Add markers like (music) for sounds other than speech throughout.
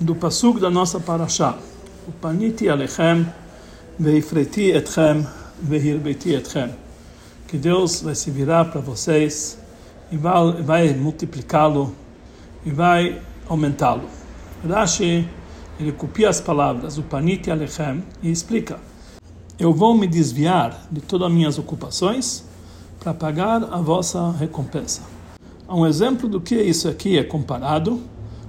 do pasuk da nossa paraxá. O paniti alechem, veifreti etchem, vehirbeti etchem. Que Deus vai se virar para vocês e vai, vai multiplicá-lo e vai aumentá-lo. Rashi, ele copia as palavras, o paniti alechem, e explica. Eu vou me desviar de todas as minhas ocupações para pagar a vossa recompensa. Um exemplo do que isso aqui é comparado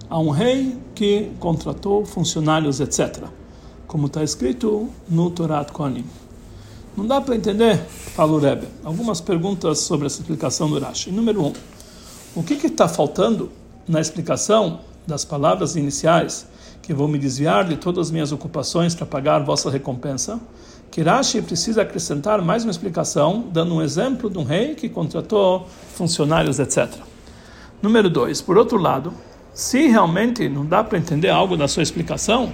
a um rei que contratou funcionários, etc. Como está escrito no Torat Kohanim. Não dá para entender, fala o Rebbe. Algumas perguntas sobre essa explicação do Rashi. Número um, o que está faltando na explicação das palavras iniciais que vou me desviar de todas as minhas ocupações para pagar vossa recompensa? Que Rashi precisa acrescentar mais uma explicação, dando um exemplo de um rei que contratou funcionários, etc. Número dois, por outro lado, se realmente não dá para entender algo da sua explicação,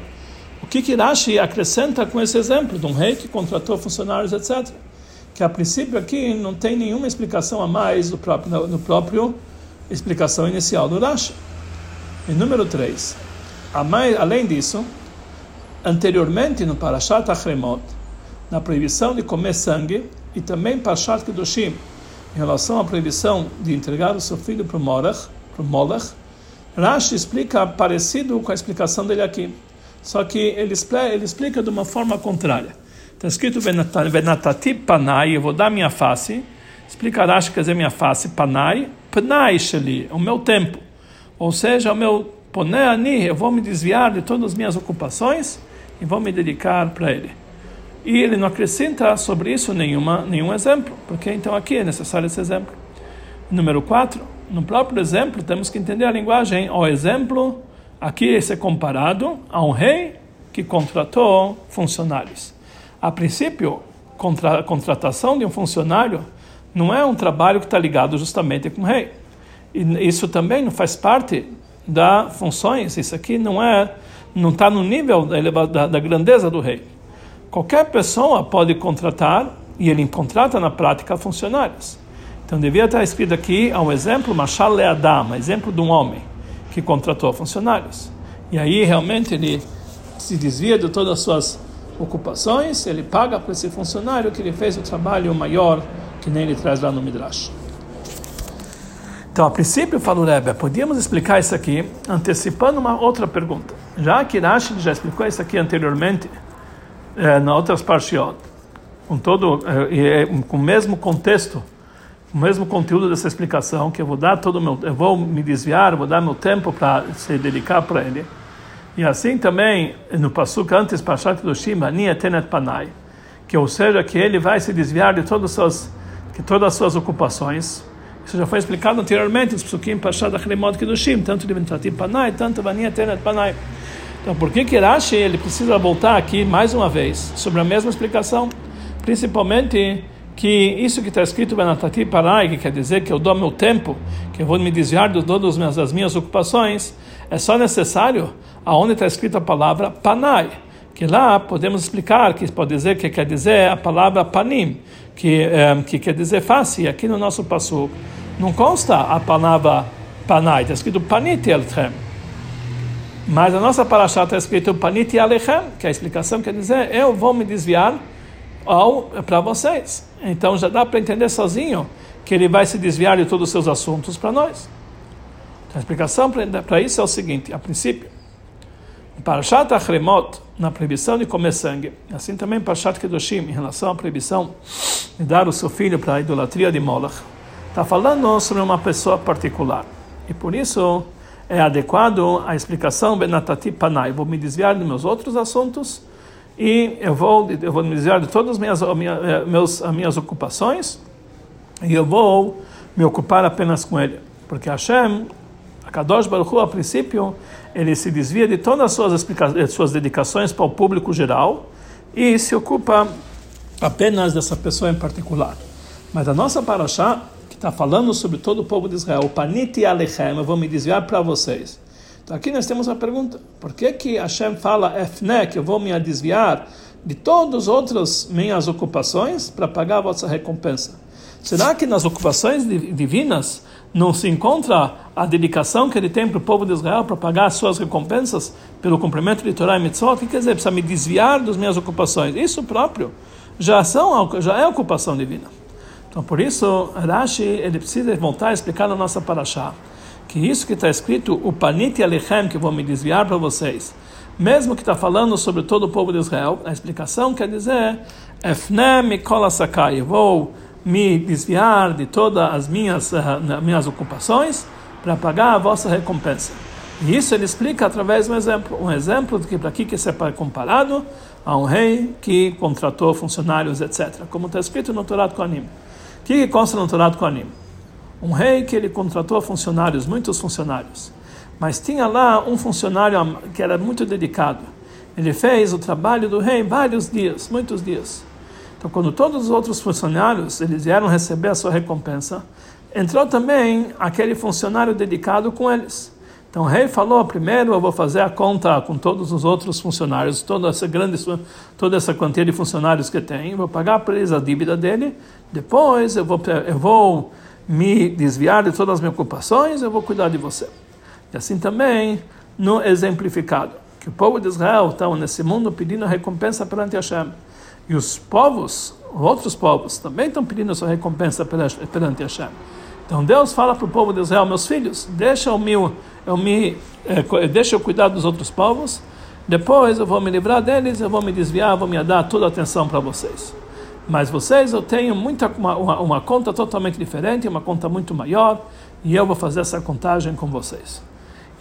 o que que Rashi acrescenta com esse exemplo de um rei que contratou funcionários, etc. Que a princípio aqui não tem nenhuma explicação a mais do próprio, no próprio explicação inicial do Rashi. E número 3. Além disso, anteriormente no Parashat Achremot, na proibição de comer sangue, e também Parashat Kedoshim, em relação à proibição de entregar o seu filho para o Molech Rashi explica parecido com a explicação dele aqui, só que ele ele explica de uma forma contrária. Está escrito Venatati Panai, eu vou dar minha face. Explica Rashi, quer dizer minha face, Panai, Panai Sheli, o meu tempo. Ou seja, o meu Poneani, eu vou me desviar de todas as minhas ocupações e vou me dedicar para ele. E ele não acrescenta sobre isso nenhuma, nenhum exemplo, porque então aqui é necessário esse exemplo. Número 4 no próprio exemplo, temos que entender a linguagem. O exemplo aqui é comparado a um rei que contratou funcionários. A princípio, contra, a contratação de um funcionário não é um trabalho que está ligado justamente com o rei. E isso também não faz parte das funções. Isso aqui não é, não está no nível da, da, da grandeza do rei. Qualquer pessoa pode contratar e ele contrata na prática funcionários. Então devia estar escrito aqui um exemplo, Mashal Leadam, exemplo de um homem que contratou funcionários. E aí realmente ele se desvia de todas as suas ocupações, ele paga para esse funcionário que ele fez o trabalho maior que nem ele traz lá no Midrash. Então, a princípio, fala o Rebbe, podíamos explicar isso aqui antecipando uma outra pergunta. Já que Rashi já explicou isso aqui anteriormente, é, na outras partes, com todo, é, com o mesmo contexto o mesmo conteúdo dessa explicação, que eu vou dar todo meu, eu vou me desviar, vou dar meu tempo para se dedicar para ele. E assim também no pasuk antes Pashat do Shima, Tenet Panai, que ou seja que ele vai se desviar de todas as suas, que todas as suas ocupações. Isso já foi explicado anteriormente nos pasukim Pashat Achrimot Kedushim, tanto de Ventatim Panai, tanto Vania Tenet Panai. Então, por que que Rashi ele precisa voltar aqui mais uma vez sobre a mesma explicação? Principalmente que isso que está escrito Benatati Parai, que quer dizer que eu dou meu tempo, que eu vou me desviar de todas as minhas ocupações, é só necessário aonde está escrita a palavra Panai, que lá podemos explicar que pode dizer que quer dizer a palavra Panim, que, é, que quer dizer face, aqui no nosso passo não consta a palavra Panai, está escrito Paniti Elchem. Mas a nossa paraxá está escrito Paniti Alechem, que a explicação quer dizer eu vou me desviar para vocês. Então já dá para entender sozinho que ele vai se desviar de todos os seus assuntos para nós. Então, a explicação para isso é o seguinte: a princípio, Parashat Achremot, na proibição de comer sangue, assim também Parashat Kedoshim, em relação à proibição de dar o seu filho para a idolatria de Molech, está falando sobre uma pessoa particular. E por isso é adequado a explicação Benatati Panai. Vou me desviar de meus outros assuntos e eu vou, eu vou me desviar de todas as minhas, eh, meus, as minhas ocupações e eu vou me ocupar apenas com ele. Porque Hashem, a Kadosh Baruch Hu, a princípio, ele se desvia de todas as suas, eh, suas dedicações para o público geral e se ocupa apenas dessa pessoa em particular. Mas a nossa Parashá, que está falando sobre todo o povo de Israel, Paniti Alechem, eu vou me desviar para vocês. Aqui nós temos a pergunta: por que que Hashem fala Efne, que eu vou me desviar de todas as outras minhas ocupações para pagar a vossa recompensa? Será que nas ocupações divinas não se encontra a dedicação que ele tem para o povo de Israel para pagar as suas recompensas pelo cumprimento de Torá e Mitzvot, o que quer dizer? Precisa me desviar das minhas ocupações. Isso próprio já, são, já é ocupação divina. Então, por isso, Rashi ele precisa voltar a explicar na nossa paraxá que isso que está escrito, o panit alechem, que vou me desviar para vocês, mesmo que está falando sobre todo o povo de Israel, a explicação quer dizer, efnem mikol sakai, eu vou me desviar de todas as minhas, uh, minhas ocupações para pagar a vossa recompensa. E isso ele explica através de um exemplo. Um exemplo de que para que isso é comparado a um rei que contratou funcionários, etc. Como está escrito no Torá Koanim. O que consta no Torá Koanim? Um rei que ele contratou funcionários, muitos funcionários. Mas tinha lá um funcionário que era muito dedicado. Ele fez o trabalho do rei vários dias, muitos dias. Então, quando todos os outros funcionários eles vieram receber a sua recompensa, entrou também aquele funcionário dedicado com eles. Então o rei falou: primeiro eu vou fazer a conta com todos os outros funcionários, toda essa grande, toda essa quantia de funcionários que tem, vou pagar para eles a dívida dele. Depois eu vou, eu vou me desviar de todas as minhas ocupações, eu vou cuidar de você. E assim também no exemplificado, que o povo de Israel está nesse mundo pedindo recompensa perante Hashem. E os povos, outros povos, também estão pedindo sua recompensa perante Hashem. Então Deus fala para o povo de Israel, meus filhos, deixa eu me, eu me, eh, deixa eu cuidar dos outros povos, depois eu vou me livrar deles, eu vou me desviar, vou me dar toda a atenção para vocês. Mas vocês, eu tenho muita, uma, uma, conta totalmente diferente, uma conta muito maior, e eu vou fazer essa contagem com vocês.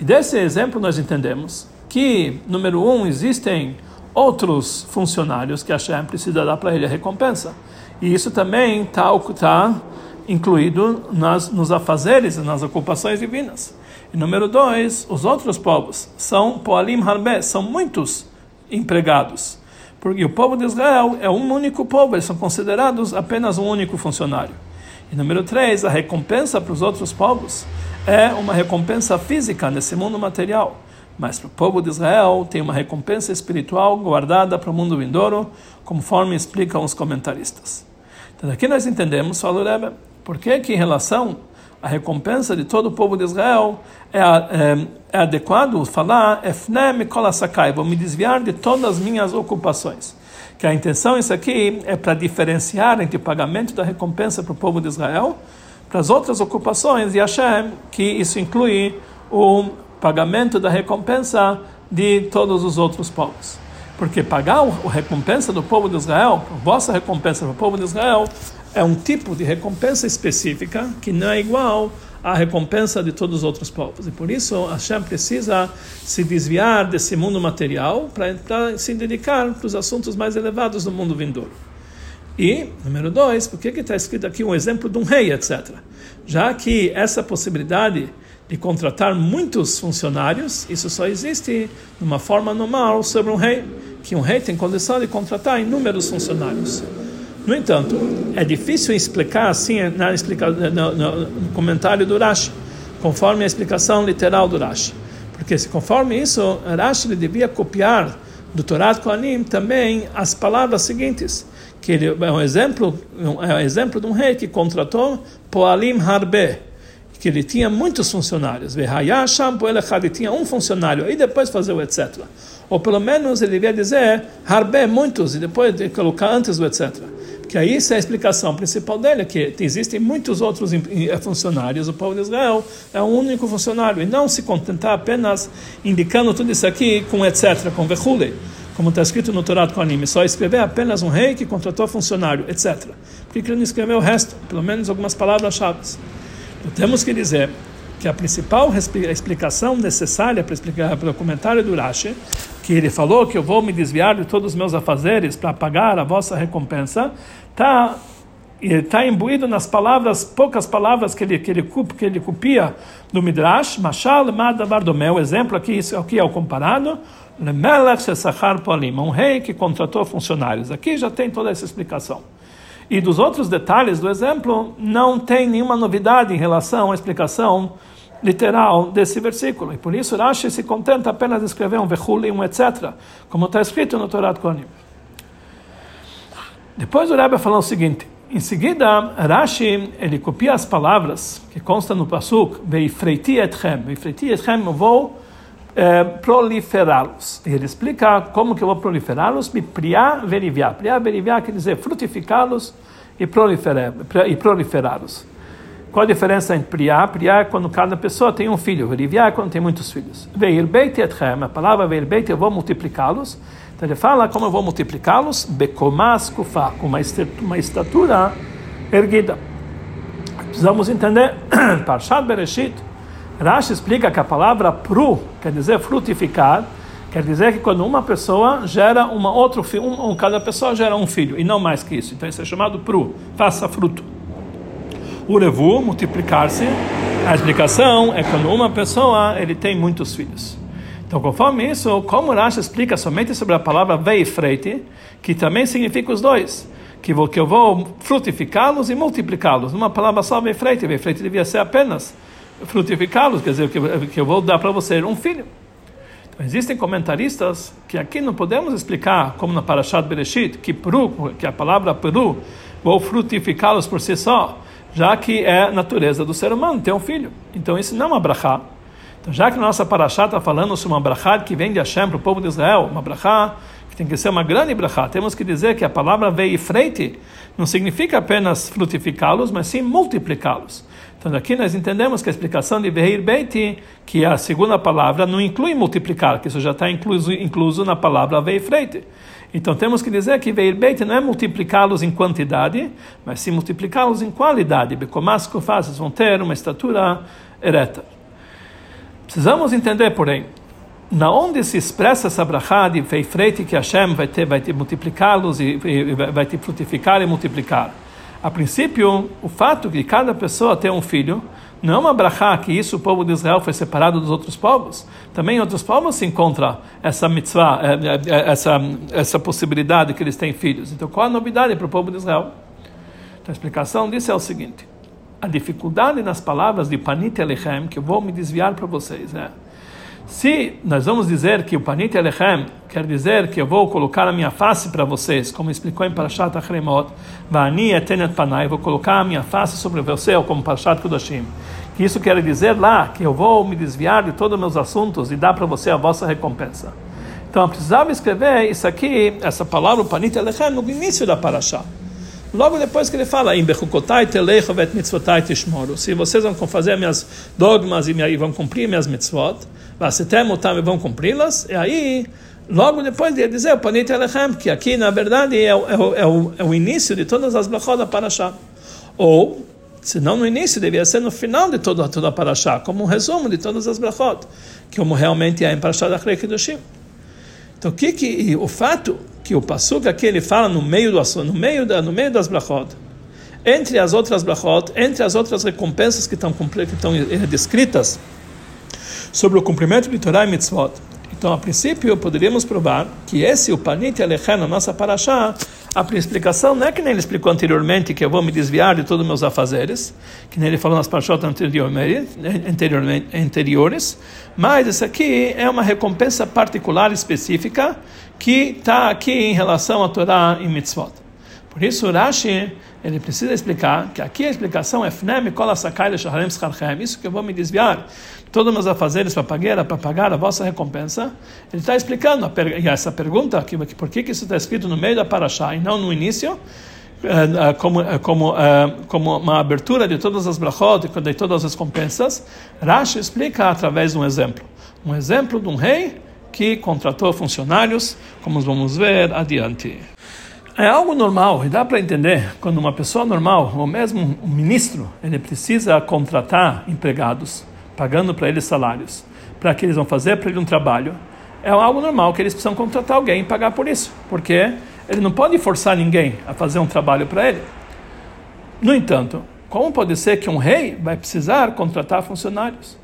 E desse exemplo nós entendemos que, número um, existem outros funcionários que a Hashem precisa dar para ele a recompensa. E isso também está tá incluído nas, nos afazeres, nas ocupações divinas. E número dois, os outros povos são poalim harbe, são muitos empregados. Porque o povo de Israel é um único povo, eles são considerados apenas um único funcionário. E número três, a recompensa para os outros povos é uma recompensa física nesse mundo material. Mas para o povo de Israel tem uma recompensa espiritual guardada para o mundo vindouro, conforme explicam os comentaristas. Então aqui nós entendemos, fala o Rebbe, por que que em relação à recompensa de todo o povo de Israel é, é, é adequado falar Efnem Kolasakai, vou me desviar de todas as minhas ocupações. Que a intenção isso aqui é para diferenciar entre o pagamento da recompensa para o povo de Israel para as outras ocupações e Hashem que isso inclui o pagamento da recompensa de todos os outros povos. Porque pagar a recompensa do povo de Israel, a vossa recompensa para o povo de Israel, é um tipo de recompensa específica que não é igual à recompensa de todos os outros povos. E por isso Hashem precisa se desviar desse mundo material para se dedicar para os assuntos mais elevados do mundo vindouro. E, número dois, por que está escrito aqui um exemplo de um rei, etc. Já que essa possibilidade de contratar muitos funcionários, isso só existe de uma forma normal sobre um rei, que um rei tem condição de contratar inúmeros funcionários. No entanto, é difícil explicar assim na explica, no, no, comentário do Rashi, conforme a explicação literal do Rashi. Porque se conforme isso, Rashi ele devia copiar do Torá Kohanim também as palavras seguintes, que ele é um exemplo, é um exemplo de um rei que contratou Poalim Harbe, que ele tinha muitos funcionários. Ele tinha um funcionário, e depois fazer o etc. Ou pelo menos ele devia dizer harbe, muitos, e depois colocar antes o etc. Que aí essa é a explicação principal dele, que existem muitos outros funcionários, o povo de Israel é um único funcionário, e não se contentar apenas indicando tudo isso aqui com etc., com vechule, como está escrito no Torá Kohanim, só escrever apenas um rei que contratou funcionário, etc. Por que ele não escreveu o resto? Pelo menos algumas palavras-chave. Então, temos que dizer que a principal explicação necessária para explicar pelo comentário do Rashi, que ele falou que eu vou me desviar de todos os meus afazeres para pagar a vossa recompensa, está está imbuído nas palavras, poucas palavras que ele, que ele, que ele copia do Midrash, Mashal Madavar o exemplo aqui, isso aqui é o comparado, um rei que contratou funcionários. Aqui já tem toda essa explicação. E dos outros detalhes do exemplo, não tem nenhuma novidade em relação à explicação literal desse versículo. E por isso Rashi se contenta apenas de escrever um vechuli, um etc., como está escrito no Torá Kohanim. Depois o Rebbe falou o seguinte, Em seguida, Rashi, ele copia as palavras que constam no Pasuk, Veifreiti etchem, Veifreiti etchem, eu vou é, proliferá-los. Ele explica como que eu vou proliferá-los, priá veriviá. Priá veriviá quer dizer frutificá-los e proliferá-los. Qual a diferença entre priá? Priá é quando cada pessoa tem um filho, veriviá é quando tem muitos filhos. Veir beit etchem, a palavra veir beit, eu vou multiplicá-los. Então ele fala como eu vou multiplicá-los, bekomas kufá, com uma estatura erguida. Precisamos entender, (coughs) Parshat Bereshit, Rashi explica que a palavra pru quer dizer frutificar, quer dizer que quando uma pessoa gera uma outro filho, um, cada pessoa gera um filho, e não mais que isso. Então isso é chamado pru, faça fruto. Urevu, multiplicar-se, a explicação é quando uma pessoa ele tem muitos filhos. Então, conforme isso, como Rashi explica somente sobre a palavra veifreite, que também significa os dois, que eu vou frutificá-los e multiplicá-los. Numa palavra só, veifreite, veifreite devia ser apenas frutificá-los, quer dizer, que, que eu vou dar para você um filho. Então, existem comentaristas que aqui não podemos explicar, como na Parashat Bereshit, que, peru, que a palavra peru, vou frutificá-los por si só, já que é natureza do ser humano ter um filho. Então, isso não é uma brachá. Então, já que a nossa paraxá está falando sobre uma brachá que vem de Hashem para o povo de Israel, uma brachá que tem que ser uma grande brachá, temos que dizer que a palavra veio freite não significa apenas frutificá-los, mas sim multiplicá-los. Então, aqui nós entendemos que a explicação de Veir Beiti, que é a segunda palavra, não inclui multiplicar, que isso já está incluso, incluso na palavra Veir Freite. Então, temos que dizer que Veir Beiti não é multiplicá-los em quantidade, mas sim multiplicá-los em qualidade. Becomasco fazes vão ter uma estatura ereta. Precisamos entender, porém, na onde se expressa essa brachá de feifreite que Hashem vai ter, vai ter multiplicá-los e, e, vai te frutificar e multiplicar. A princípio, o fato de cada pessoa ter um filho não é uma brachá que isso o povo de Israel foi separado dos outros povos. Também em outros povos se encontra essa mitzvah, é, é, é, essa, essa possibilidade que eles têm filhos. Então, qual a novidade para o povo de Israel? Então, a explicação disso é o seguinte a dificuldade nas palavras de Panit Elechem, que eu vou me desviar para vocês, né? Se nós vamos dizer que o Panit Elechem quer dizer que eu vou colocar a minha face para vocês, como explicou em Parashat Achremot, Vani etenet panai, vou colocar a minha face sobre você, como Parashat Kudashim. Que isso quer dizer lá que eu vou me desviar de todos os meus assuntos e dar para você a vossa recompensa. Então eu precisava escrever isso aqui, essa palavra, Panit Elechem, no início da Parashat. Logo depois que ele fala, se vocês vão fazer minhas dogmas e vão cumprir minhas mitzvot, vão cumpri-las, e aí, logo depois de dizer, que aqui na verdade é, é, é, o, é o início de todas as brachot da Parashá. Ou, se não no início, devia ser no final de toda, toda a Parashá, como um resumo de todas as brachot, que como realmente é em Parashá da Kedoshim. Então, o que, que o fato que o pasuk aqui ele fala no meio do no meio da, no meio das brachot, entre as outras brachot, entre as outras recompensas que estão que estão eh, descritas sobre o cumprimento de Torah e mitzvot. Então, a princípio, poderíamos provar que esse o panit alechem na nossa paraxá a explicação não é que nem ele explicou anteriormente, que eu vou me desviar de todos os meus afazeres, que nem ele falou nas parashotas anteriores, mas isso aqui é uma recompensa particular, específica, que está aqui em relação a Torá e Mitzvot. Por isso, Rashi ele precisa explicar que aqui a explicação é Fnem Sakai isso que eu vou me desviar todos os meus afazeres para pagar, para pagar a vossa recompensa. Ele está explicando per essa pergunta, que, por que, isso está escrito no meio da Parashá e não no início, eh, eh, como, eh, como, como uma abertura de todas as brachot, de todas as recompensas, Rashi explica através de um exemplo. Um exemplo de um rei que contratou funcionários, como vamos ver adiante. É algo normal e dá para entender quando uma pessoa normal, ou mesmo um ministro, ele precisa contratar empregados, pagando para eles salários, para que eles vão fazer para ele um trabalho. É algo normal que eles precisam contratar alguém e pagar por isso, porque ele não pode forçar ninguém a fazer um trabalho para ele. No entanto, como pode ser que um rei vai precisar contratar funcionários?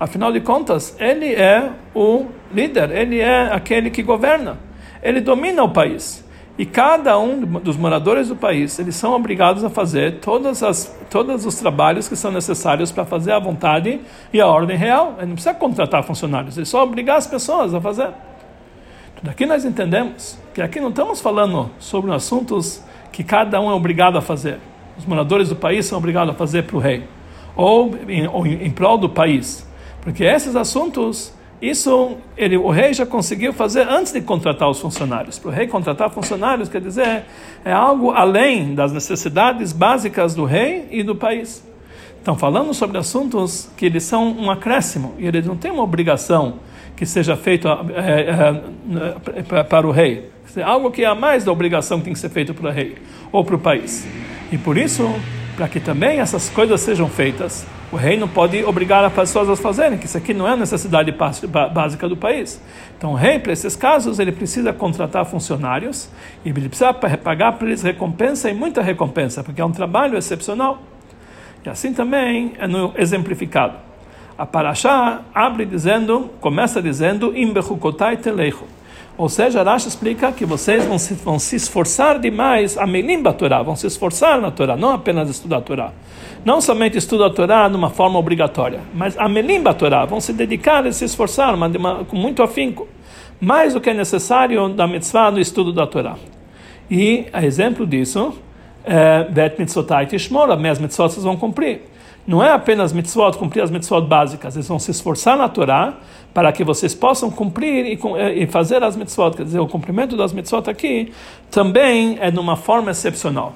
Afinal de contas, ele é o líder, ele é aquele que governa, ele domina o país. E cada um dos moradores do país, eles são obrigados a fazer todas as, todos os trabalhos que são necessários para fazer a vontade e a ordem real. Ele não precisa contratar funcionários, ele só obrigar as pessoas a fazer. Daqui nós entendemos que aqui não estamos falando sobre assuntos que cada um é obrigado a fazer. os moradores do país são obrigados a fazer para o rei, ou em, ou em prol do país. Porque esses assuntos isso ele, o rei já conseguiu fazer antes de contratar os funcionários. Para o rei contratar funcionários, quer dizer, é algo além das necessidades básicas do rei e do país. Então, falando sobre assuntos que eles são um acréscimo e eles não têm uma obrigação que seja feito é, é, para o rei. É algo que é a mais da obrigação que tem que ser feito para o rei ou para o país. E por isso, para que também essas coisas sejam feitas, o rei não pode obrigar as pessoas a fazerem, que isso aqui não é a necessidade básica do país. Então, o rei, para esses casos, ele precisa contratar funcionários e ele precisa pagar para eles recompensa e muita recompensa, porque é um trabalho excepcional. E assim também é no exemplificado. A Parashá abre dizendo, começa dizendo, ou seja, Rashi explica que vocês vão se, vão se esforçar demais a melim Torá, vão se esforçar na Torá, não apenas estudar a Torá. Não somente estudar a Torá de uma forma obrigatória, mas a melim Torá, vão se dedicar e se esforçar uma, uma, com muito afinco, mais do que é necessário da mitzvah no estudo da Torá. E, a exemplo disso, é, Bet mitzotai tishmor, as mitzvot vocês vão cumprir não é apenas mitzvot, cumprir as mitzvot básicas, eles vão se esforçar na Torá para que vocês possam cumprir e, e fazer as mitzvot. Quer dizer, o cumprimento das mitzvot aqui também é de uma forma excepcional.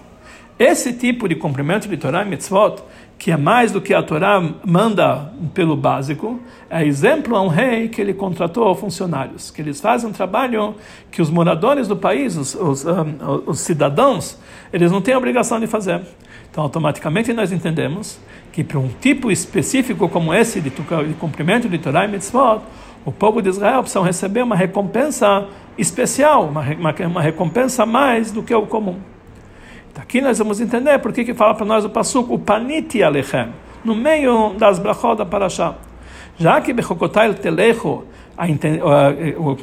Esse tipo de cumprimento de Torá e mitzvot, que é mais do que a Torá manda pelo básico, é exemplo a um rei que ele contratou funcionários, que eles fazem um trabalho que os moradores do país, os, os, um, os cidadãos, eles não têm a obrigação de fazer. Então, automaticamente nós entendemos que para um tipo específico como esse de, de cumprimento de Torah e Mitzvot, o povo de Israel precisa receber uma recompensa especial, uma, uma, uma recompensa mais do que o comum. Aqui nós vamos entender por que, que fala para nós o Pasuk, o Paniti Alechem, no meio das brachot da Parashá. Já que Bechokotai Telecho,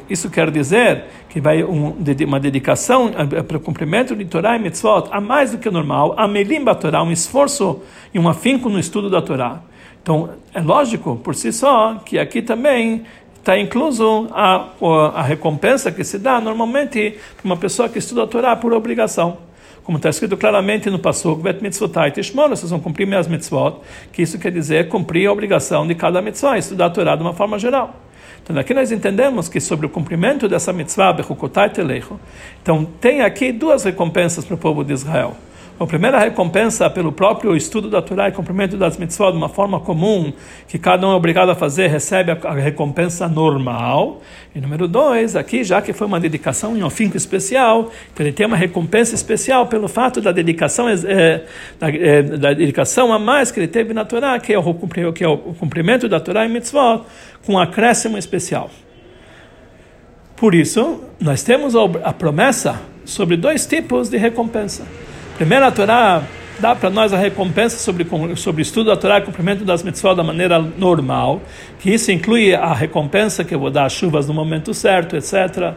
isso quer dizer que vai uma dedicação para o cumprimento de Torá e Mitzvot a mais do que normal, a melim Torá, um esforço e um afinco no estudo da Torá. Então, é lógico por si só que aqui também está incluso a, a recompensa que se dá normalmente para uma pessoa que estuda a Torá por obrigação. Como está escrito claramente no tishmor, vocês vão cumprir minhas mitzvot, que isso quer dizer cumprir a obrigação de cada mitzvah, estudar a Torá de uma forma geral. Então aqui nós entendemos que sobre o cumprimento dessa mitzvah, Bechukotai então tem aqui duas recompensas para o povo de Israel. A primeira recompensa pelo próprio estudo da Torá e cumprimento das mitzvot de uma forma comum, que cada um é obrigado a fazer, recebe a recompensa normal. E número dois, aqui, já que foi uma dedicação em um fim especial, então ele tem uma recompensa especial pelo fato da dedicação, é, da, é, da, dedicação a mais que ele teve na Torá, que é o, que é o cumprimento da Torá e mitzvot, com um acréscimo especial. Por isso, nós temos a promessa sobre dois tipos de recompensa. Primeiro, a Torá dá para nós a recompensa sobre sobre estudo da Torá e cumprimento das mitzvot da maneira normal, que isso inclui a recompensa que eu vou dar as chuvas no momento certo, etc.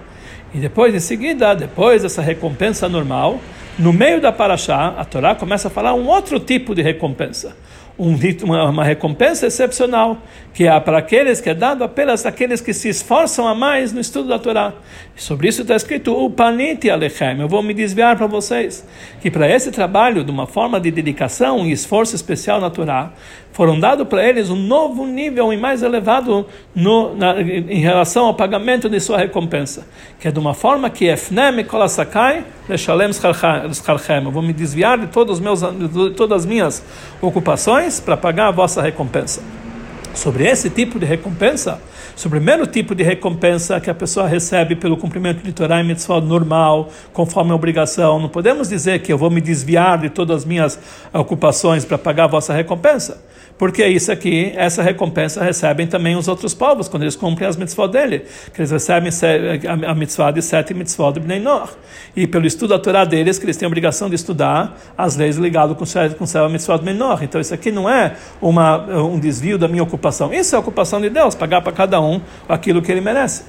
E depois, em seguida, depois dessa recompensa normal, no meio da paraxá, a Torá começa a falar um outro tipo de recompensa um, uma, uma, recompensa excepcional, que é para aqueles que é dado apenas àqueles que se esforçam a mais no estudo da Torá. E sobre isso está escrito o paniti alechem. Eu vou me desviar para vocês que para esse trabalho, de uma forma de dedicação e esforço especial na Torá, foram dados para eles um novo nível e mais elevado no, na, em relação ao pagamento de sua recompensa, que é de uma forma que efnem kolasakai leshalem scharchem. Vou me desviar de todos meus, de todas as minhas ocupações para pagar a vossa recompensa. Sobre esse tipo de recompensa, sobre o primeiro tipo de recompensa que a pessoa recebe pelo cumprimento de Torah e Mitzvah normal, conforme a obrigação, não podemos dizer que eu vou me desviar de todas as minhas ocupações para pagar a vossa recompensa. Porque isso aqui, essa recompensa recebem também os outros povos, quando eles cumprem as mitzvot dele, que eles recebem a mitzvah de sete mitzvot de Bnei Noach. E pelo estudo da Torá deles, que eles têm a obrigação de estudar as leis ligadas com, com a mitzvot de Bnei Noach. Então isso aqui não é uma, um desvio da minha ocupação. Isso é a ocupação de Deus, pagar para cada um aquilo que ele merece.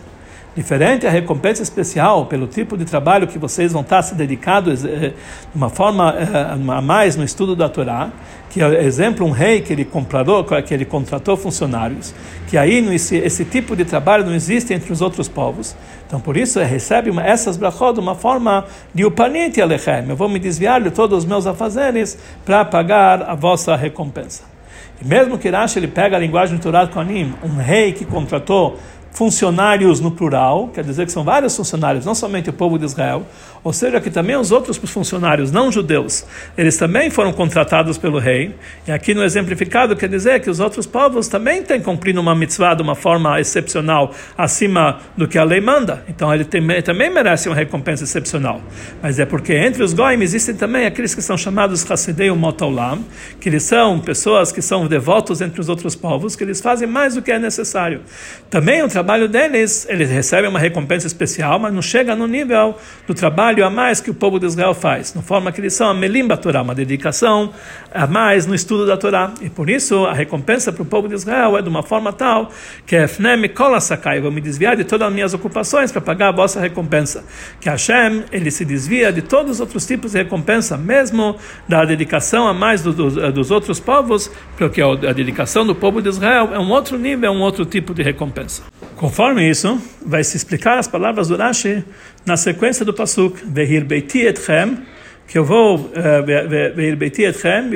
Diferente a recompensa especial pelo tipo de trabalho que vocês vão estar se dedicados eh, de uma forma eh, a mais no estudo da Torá, que é exemplo um rei que ele comprou, que ele contratou funcionários, que aí esse, esse tipo de trabalho não existe entre os outros povos. Então por isso recebe uma, essas brachot de uma forma de upanite alechem. Eu vou me desviar de todos os meus afazeres para pagar a vossa recompensa. E mesmo que Rashi ele pega a linguagem do Torá Kohanim, um rei que contratou funcionários no plural, quer dizer que são vários funcionários, não somente o povo de Israel, ou seja, que também os outros funcionários não judeus, eles também foram contratados pelo rei. E aqui no exemplificado quer dizer que os outros povos também têm cumprido uma mitzvah de uma forma excepcional, acima do que a lei manda. Então ele tem, também merece uma recompensa excepcional. Mas é porque entre os goim existem também aqueles que são chamados Hassidei Motolam, que eles são pessoas que são devotos entre os outros povos, que eles fazem mais do que é necessário. Também o trabalho deles, eles recebem uma recompensa especial, mas não chega no nível do trabalho trabalho a mais que o povo de Israel faz, na forma que eles são a melimba Torá, uma dedicação a mais no estudo da Torá. E por isso a recompensa para o povo de Israel é de uma forma tal que é Fnem Kola Sakai, vou me desviar de todas as minhas ocupações para pagar a vossa recompensa. Que Hashem, ele se desvia de todos os outros tipos de recompensa, mesmo da dedicação a mais do, do, dos outros povos, porque a dedicação do povo de Israel é um outro nível, é um outro tipo de recompensa. Conforme isso, vai se explicar as palavras do Rashi na sequência do Pasuk, Vehir Beiti Etchem, que eu vou, eh, Vehir Beiti Etchem,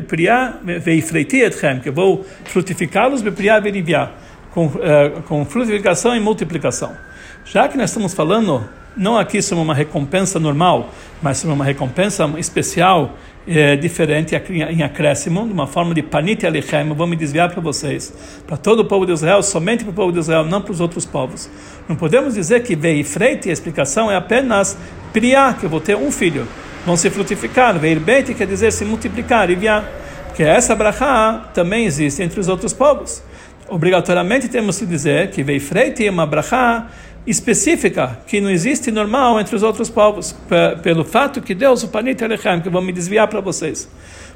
Veifreiti Etchem, que eu vou frutificá-los, Bepriá Veriviá, com, eh, com frutificação e multiplicação. Já que nós estamos falando, não aqui sobre uma recompensa normal, mas sobre uma recompensa especial é, diferente em acréscimo, de uma forma de panite alechem, eu vou me desviar para vocês, para todo o povo de Israel, somente para o povo de Israel, não para os outros povos. Não podemos dizer que veio freite, a explicação é apenas priá, que eu vou ter um filho. Vão se frutificar, veio beit quer dizer se multiplicar, e viá. Que essa brachá também existe entre os outros povos. Obrigatoriamente temos que dizer que veio freite é uma brachá específica que não existe normal entre os outros povos, pelo fato que Deus, o Panit Alechem, que vou me desviar para vocês.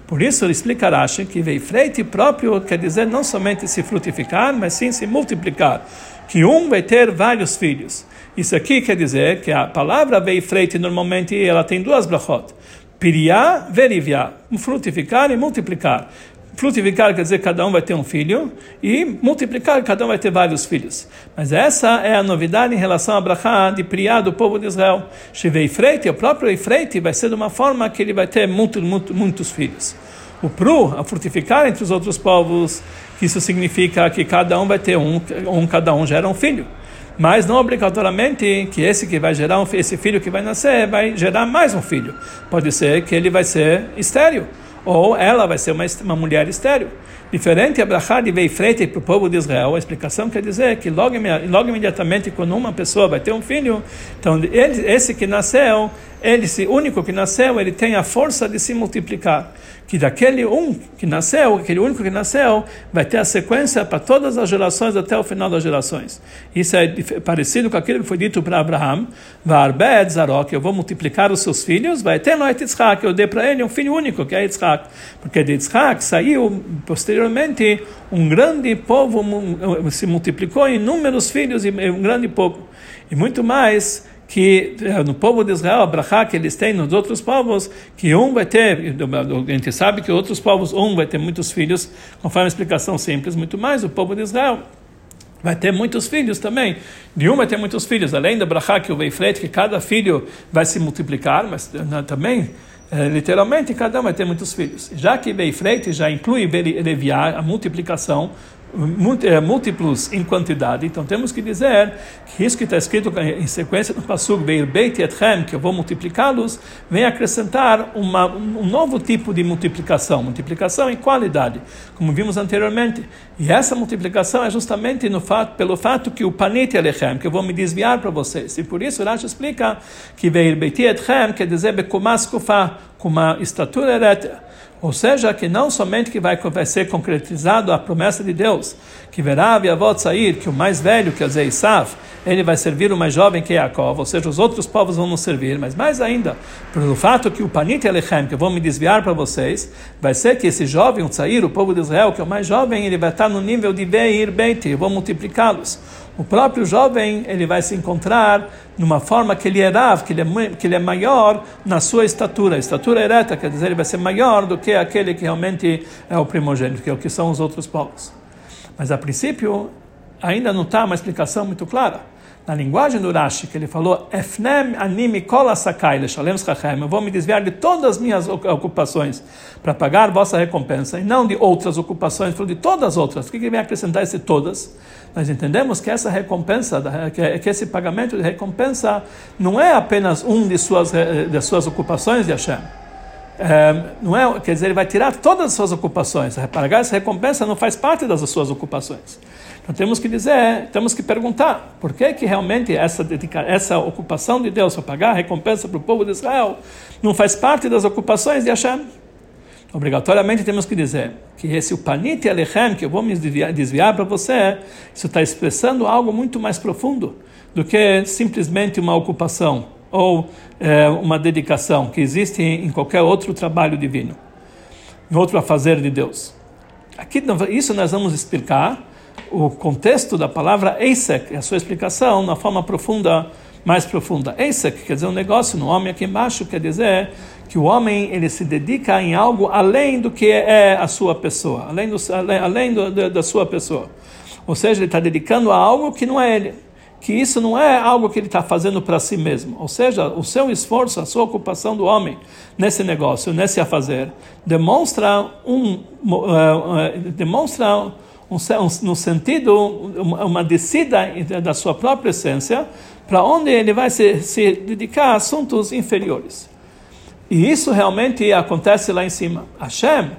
Por isso ele explica Rashi que veio freite próprio quer dizer não somente se frutificar, mas sim se multiplicar, que um vai ter vários filhos. Isso aqui quer dizer que a palavra veio freite normalmente ela tem duas brachot. Piriá, veriviá, frutificar e multiplicar. Frutificar quer dizer cada um vai ter um filho, e multiplicar, cada um vai ter vários filhos. Mas essa é a novidade em relação a Abraha de Priá do povo de Israel. Shivei Freite, o próprio Efreite, vai ser de uma forma que ele vai ter muito, muito, muitos filhos. O Pru, a frutificar entre os outros povos, isso significa que cada um vai ter um, um cada um gera um filho. Mas não obrigatoriamente que esse que vai gerar um, esse filho que vai nascer vai gerar mais um filho. Pode ser que ele vai ser estéreo ou ela vai ser uma, uma mulher estéril. Diferente a brachá de Veifrete para o povo de Israel, a explicação quer dizer que logo, logo imediatamente, quando uma pessoa vai ter um filho, então ele, esse que nasceu, ele, esse único que nasceu, ele tem a força de se multiplicar. Que daquele um que nasceu, aquele único que nasceu, vai ter a sequência para todas as gerações até o final das gerações. Isso é parecido com aquilo que foi dito para Abraham, Varbed Zarok, eu vou multiplicar os seus filhos, vai ter no Yitzhak, eu dei para ele um filho único, que é Yitzhak, porque de Yitzhak saiu posteriormente um grande povo, se multiplicou em inúmeros filhos e um grande povo. E muito mais que eh, no povo de Israel, a brachá que eles têm nos outros povos, que um vai ter, a gente sabe que outros povos, um vai ter muitos filhos, conforme a explicação simples, muito mais o povo de Israel vai ter muitos filhos também. De um vai ter muitos filhos, além da brachá que o Veifret, que cada filho vai se multiplicar, mas eh, também, eh, literalmente, cada um vai ter muitos filhos. Já que Veifret já inclui Leviar, a multiplicação, múltiplos em quantidade, então temos que dizer que isso que está escrito em sequência no Pasuk Beir Beit Etchem, que eu vou multiplicá-los, vem acrescentar uma, um novo tipo de multiplicação, multiplicação em qualidade, como vimos anteriormente. E essa multiplicação é justamente no fato, pelo fato que o Panit Elechem, que eu vou me desviar para vocês. E por isso Rashi explica que Beir Beit Etchem quer dizer com uma estatura ereta. Ou seja, que não somente que vai, ser concretizado a promessa de Deus, que verá a avó sair, que o mais velho, que é o Isav, ele vai servir o mais jovem que é Jacob, ou seja, os outros povos vão nos servir, mas mais ainda, pelo fato que o Panit Elechem, que eu vou me desviar para vocês, vai ser que esse jovem, o Tzair, o povo de Israel, que é o mais jovem, ele vai estar no nível de Beir Beit, eu vou multiplicá-los. o próprio jovem ele vai se encontrar numa forma que ele é rav, que ele é, que ele é maior na sua estatura. Estatura ereta, quer dizer, ele vai ser maior do que aquele que realmente é o primogênito, que é o que são os outros povos. Mas a princípio, ainda não está uma explicação muito clara na linguagem do Rashi, que ele falou, Efnem animi sakai eu vou me desviar de todas as minhas ocupações para pagar vossa recompensa, e não de outras ocupações, falou de todas as outras. O que ele vem acrescentar esse todas? Nós entendemos que essa recompensa, que esse pagamento de recompensa, não é apenas um de suas, de suas ocupações de Hashem. É, não é, quer dizer, ele vai tirar todas as suas ocupações. Pagar essa recompensa não faz parte das suas ocupações. Então temos que dizer, temos que perguntar, por que que realmente essa essa ocupação de Deus para pagar a recompensa para o povo de Israel não faz parte das ocupações de Hashem? Obrigatoriamente temos que dizer que esse upanit alechem, que eu vou me desviar, desviar para você, isso está expressando algo muito mais profundo do que simplesmente uma ocupação ou é, uma dedicação que existe em qualquer outro trabalho divino, em outro a fazer de Deus. Aqui isso nós vamos explicar o contexto da palavra Eisek, a sua explicação na forma profunda, mais profunda. Eisek quer dizer um negócio no homem aqui embaixo, quer dizer que o homem ele se dedica em algo além do que é a sua pessoa, além, do, além, além do, da sua pessoa. Ou seja, ele está dedicando a algo que não é ele. Que isso não é algo que ele está fazendo para si mesmo. Ou seja, o seu esforço, a sua ocupação do homem nesse negócio, nesse a fazer, demonstra um, uh, uh, demonstra um, um, no sentido, uma descida da sua própria essência, para onde ele vai se, se dedicar a assuntos inferiores. E isso realmente acontece lá em cima. Hashem,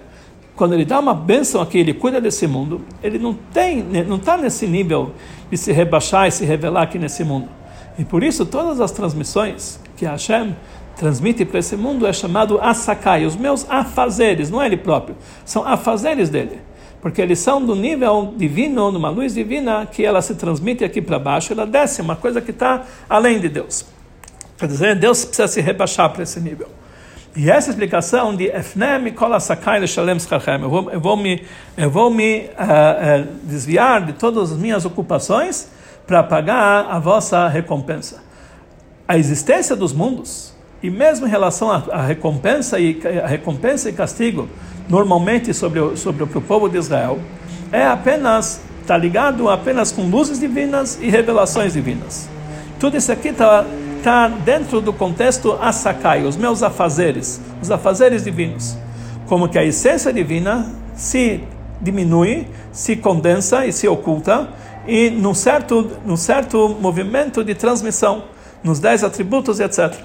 quando ele dá uma bênção aqui, ele cuida desse mundo, ele não tem, não está nesse nível de se rebaixar e se revelar aqui nesse mundo. E por isso todas as transmissões que Hashem transmite para esse mundo é chamado asakai, os meus afazeres, não é ele próprio, são afazeres dele porque eles são do nível divino, numa luz divina, que ela se transmite aqui para baixo, ela desce, uma coisa que está além de Deus. Quer dizer, Deus precisa se rebaixar para esse nível. E essa explicação de Efnem Kol Sakai Shalem eu vou, eu vou me, eu vou me uh, uh, desviar de todas as minhas ocupações para pagar a vossa recompensa. A existência dos mundos, e mesmo em relação à recompensa e, a recompensa e castigo, normalmente sobre o, sobre o povo de Israel, é apenas, está ligado apenas com luzes divinas e revelações divinas. Tudo isso aqui está tá dentro do contexto asakai, os meus afazeres, os afazeres divinos. Como que a essência divina se diminui, se condensa e se oculta, e num certo, num certo movimento de transmissão, nos dez atributos, etc.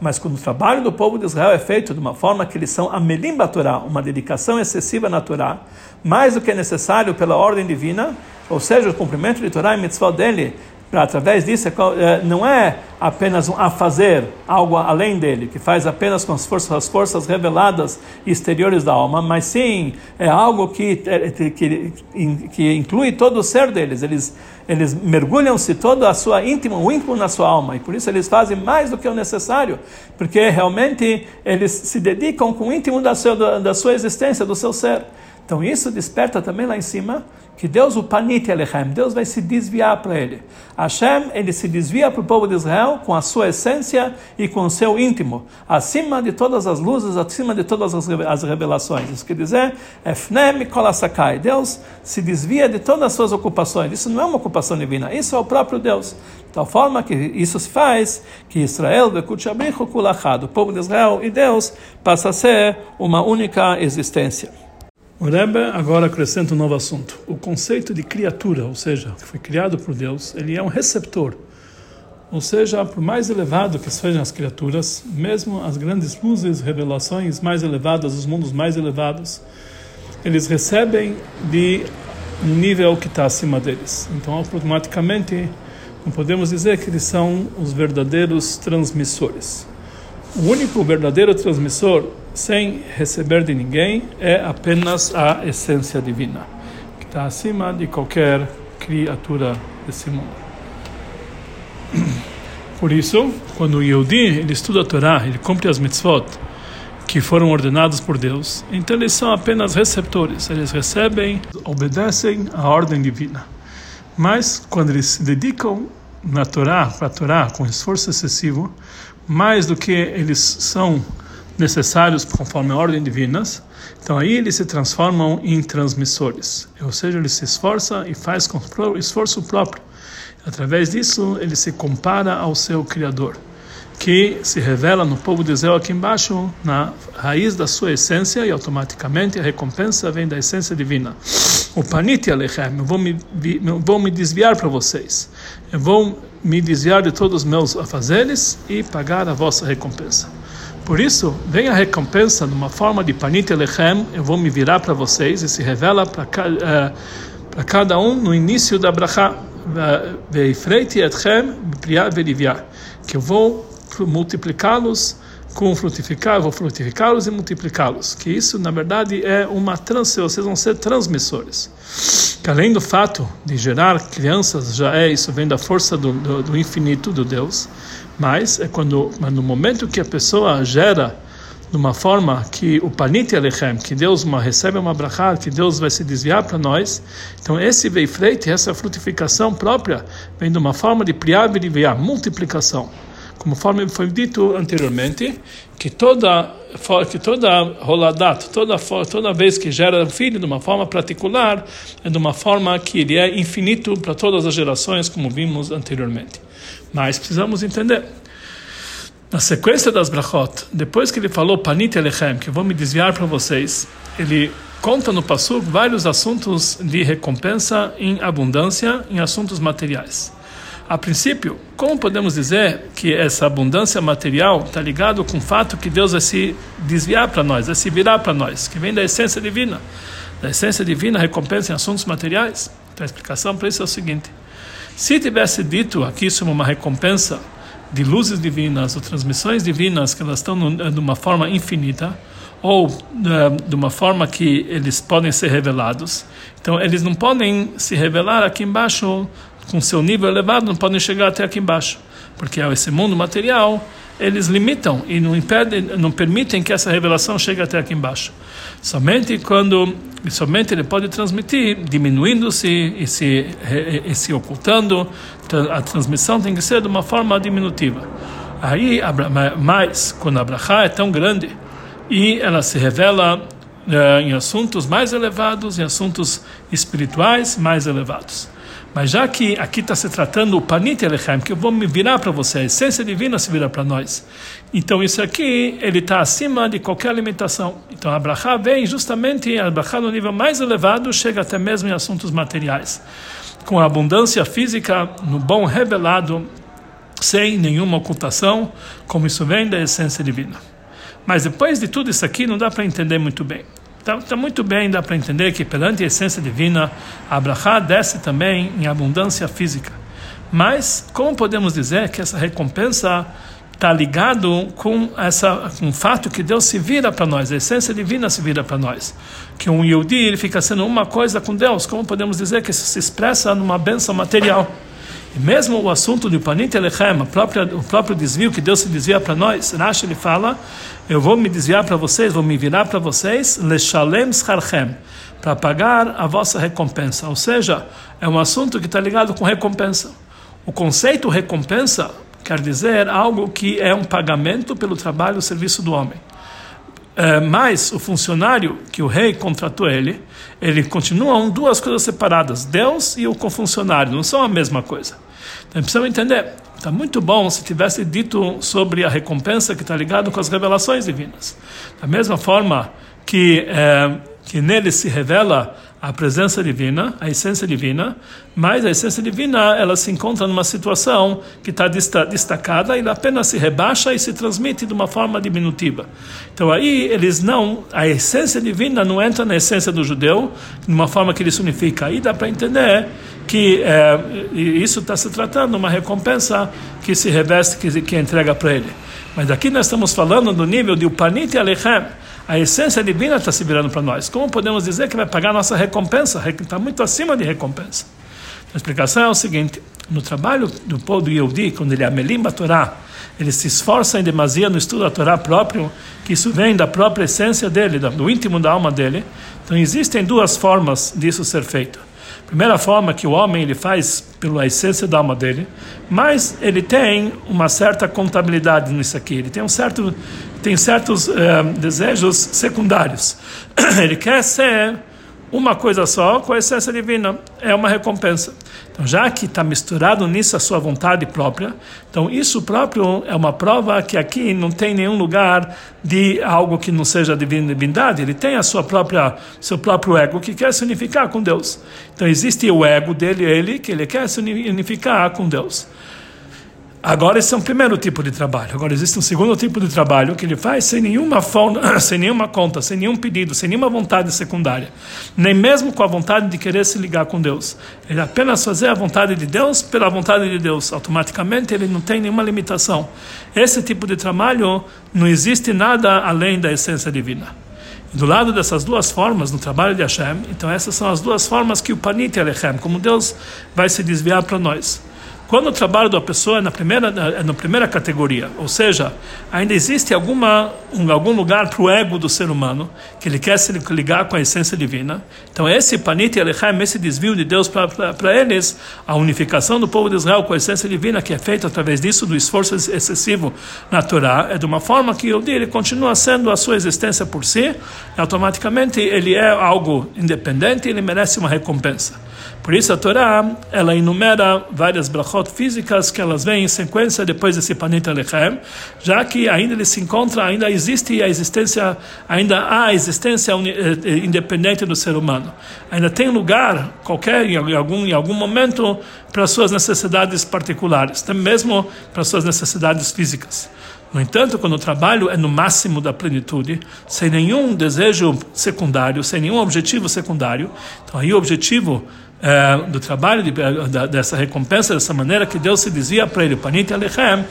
Mas quando o trabalho do povo de Israel é feito de uma forma que eles são amelim Torá, uma dedicação excessiva na Torá, mais do que é necessário pela ordem divina, ou seja, o cumprimento de Torá e mitzvah dele para através disso é, não é apenas um a fazer algo além dele, que faz apenas com as forças, as forças reveladas exteriores da alma, mas sim é algo que, é, que, que inclui todo o ser deles. Eles, eles mergulham-se todo a sua íntima, o íntimo na sua alma, e por isso eles fazem mais do que o necessário, porque realmente eles se dedicam com o íntimo da sua, da sua existência, do seu ser. Então isso desperta também lá em cima que Deus, o Panit Elechem, Deus vai se desviar para ele. Hashem, ele se desvia para o povo de Israel com a sua essência e com o seu íntimo, acima de todas as luzes, acima de todas as revelações. Isso quer dizer, Efnem Kolasakai. Deus se desvia de todas as suas ocupações. Isso não é uma ocupação divina, isso é o próprio Deus. De tal forma que isso se faz que Israel, o povo de Israel e Deus passa a ser uma única existência. O Rebbe agora acrescenta um novo assunto. O conceito de criatura, ou seja, que foi criado por Deus, ele é um receptor. Ou seja, por mais elevado que sejam as criaturas, mesmo as grandes luzes, revelações mais elevadas, os mundos mais elevados, eles recebem de um nível que está acima deles. Então, automaticamente, não podemos dizer que eles são os verdadeiros transmissores. O único verdadeiro transmissor sem receber de ninguém, é apenas a essência divina, que está acima de qualquer criatura desse mundo. (clears throat) Por isso, quando o Yehudi ele estuda a Torá, ele cumpre as mitzvot que foram ordenados por Deus, então eles são apenas receptores, eles recebem, obedecem à ordem divina. Mas quando eles se dedicam na Torá, para a Torá, com esforço excessivo, mais do que eles são necessários conforme a ordem divinas, então aí eles se transformam em transmissores. Ou seja, ele se esforça e faz com esforço próprio. Através disso, ele se compara ao seu Criador que se revela no povo de Israel aqui embaixo, na raiz da sua essência, e automaticamente a recompensa vem da essência divina. O paniti alechem, eu vou me, eu vou me desviar para vocês, eu vou me desviar de todos os meus afazeres e pagar a vossa recompensa. Por isso, vem a recompensa numa forma de paniti alechem, eu vou me virar para vocês, e se revela para uh, para cada um no início da brachá, etchem, que eu vou multiplicá-los com frutificar, vou frutificá-los e multiplicá-los. Que isso, na verdade, é uma trans, vocês vão ser transmissores. Que além do fato de gerar crianças, já é isso, vem da força do, do, do infinito, do Deus, mas é quando, mas no momento que a pessoa gera de uma forma que o panite alechem, que Deus uma, recebe uma brachá, que Deus vai se desviar para nós. Então esse veifreite, essa frutificação própria, vem de uma forma de priar e multiplicação conforme foi dito anteriormente, que toda que toda roladat, toda toda vez que gera um filho de uma forma particular, é de uma forma que ele é infinito para todas as gerações, como vimos anteriormente. Mas precisamos entender na sequência das brachot, depois que ele falou panit elechem, que vou me desviar para vocês, ele conta no Passuk vários assuntos de recompensa em abundância em assuntos materiais. A princípio, como podemos dizer que essa abundância material está ligado com o fato que Deus vai se desviar para nós, vai se virar para nós, que vem da essência divina? Da essência divina, recompensa em assuntos materiais? Então a explicação para isso é o seguinte: se tivesse dito aqui sobre uma recompensa de luzes divinas ou transmissões divinas que elas estão de uma forma infinita, ou eh, de uma forma que eles podem ser revelados. Então, eles não podem se revelar aqui embaixo com seu nível elevado, não podem chegar até aqui embaixo, porque esse mundo material eles limitam e não impedem, não permitem que essa revelação chegue até aqui embaixo. Somente quando, somente ele pode transmitir, diminuindo-se e se, e se ocultando, a transmissão tem que ser de uma forma diminutiva. Aí, mais quando a brachá é tão grande e ela se revela eh, em assuntos mais elevados, em assuntos espirituais mais elevados. Mas já que aqui está se tratando o Panit Elechem, que eu vou me virar para você, a essência divina se vira para nós. Então isso aqui, ele está acima de qualquer alimentação. Então a Brachá vem justamente, a Brachá no nível mais elevado, chega até mesmo em assuntos materiais. Com a abundância física, no bom revelado, sem nenhuma ocultação, como isso vem da essência divina. Mas depois de tudo isso aqui, não dá para entender muito bem. Está tá muito bem, dá para entender que perante a essência divina, a Abraha desce também em abundância física. Mas, como podemos dizer que essa recompensa está ligado com essa com o fato que Deus se vira para nós, a essência divina se vira para nós, que um Yehudi ele fica sendo uma coisa com Deus, como podemos dizer que isso se expressa numa benção material? Mesmo o assunto do Panit Elechem, o próprio desvio que Deus se desvia para nós, Rashi ele fala, eu vou me desviar para vocês, vou me virar para vocês, Leshalem Scharchem, para pagar a vossa recompensa. Ou seja, é um assunto que está ligado com recompensa. O conceito recompensa quer dizer algo que é um pagamento pelo trabalho e serviço do homem. É, mas o funcionário que o rei contratou ele, ele continua duas coisas separadas, Deus e o funcionário, não são a mesma coisa. Então precisamos entender. Está muito bom se tivesse dito sobre a recompensa que está ligado com as revelações divinas. Da mesma forma que, é, que nele se revela a presença divina, a essência divina, mas a essência divina ela se encontra numa situação que está destacada e apenas se rebaixa e se transmite de uma forma diminutiva. Então aí eles não, a essência divina não entra na essência do judeu de uma forma que ele se unifica. Aí dá para entender que é, isso está se tratando de uma recompensa que se reveste, que, que entrega para ele. Mas aqui nós estamos falando do nível de Upanit Alechem, a essência divina está se virando para nós. Como podemos dizer que vai pagar a nossa recompensa? Está muito acima de recompensa. A explicação é o seguinte: no trabalho do povo do Yehudi, quando ele amelimba a Torá, ele se esforça em demasia no estudo da Torá próprio, que isso vem da própria essência dele, do íntimo da alma dele. Então existem duas formas disso ser feito. Primeira forma que o homem ele faz pela essência da alma dele, mas ele tem uma certa contabilidade nisso aqui. Ele tem um certo tem certos eh, desejos secundários. (clears throat) ele quer ser uma coisa só com a essência divina. É uma recompensa. Então, já que está misturado nisso a sua vontade própria, então isso próprio é uma prova que aqui não tem nenhum lugar de algo que não seja divindade. Ele tem a sua própria, seu próprio ego que quer se unificar com Deus. Então existe o ego dele, ele que ele quer se unificar com Deus. Agora esse é um primeiro tipo de trabalho. Agora existe um segundo tipo de trabalho que ele faz sem nenhuma fonte, (clears throat) sem nenhuma conta, sem nenhum pedido, sem nenhuma vontade secundária, nem mesmo com a vontade de querer se ligar com Deus. Ele apenas fazer a vontade de Deus pela vontade de Deus. Automaticamente ele não tem nenhuma limitação. Esse tipo de trabalho não existe nada além da essência divina. Do lado dessas duas formas no trabalho de Hashem, então essas são as duas formas que o Panit Alechem, como Deus vai se desviar para nós. Quando o trabalho da pessoa é na primeira, é na primeira categoria, ou seja, ainda existe alguma, um, algum lugar para o ego do ser humano, que ele quer se ligar com a essência divina, então esse panit elechem, esse desvio de Deus para eles, a unificação do povo de Israel com a essência divina, que é feita através disso, do esforço excessivo na Torá, é de uma forma que o ele continua sendo a sua existência por si, e automaticamente ele é algo independente e ele merece uma recompensa. Por isso a Torá, ela enumera várias brachot físicas que elas vêm em sequência depois desse Panit Alechem, já que ainda ele se encontra, ainda existe a existência, ainda há a existência eh, independente do ser humano. Ainda tem lugar, qualquer, em algum, em algum momento, para suas necessidades particulares, até mesmo para suas necessidades físicas. No entanto, quando o trabalho é no máximo da plenitude, sem nenhum desejo secundário, sem nenhum objetivo secundário, então aí o objetivo é, do trabalho, de, da, dessa recompensa, dessa maneira que Deus se dizia para ele, Panit Alechem,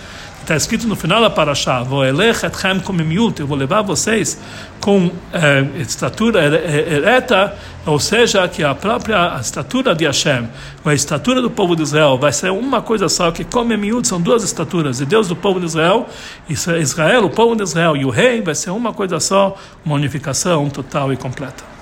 está escrito no final da Parashá, eu vou levar vocês com é, estatura ereta, ou seja, que a própria estatura de Hashem, a estatura do povo de Israel, vai ser uma coisa só, que komimiut são duas estaturas, de Deus do povo de Israel, Israel, o povo de Israel, e o rei vai ser uma coisa só, uma unificação total e completa.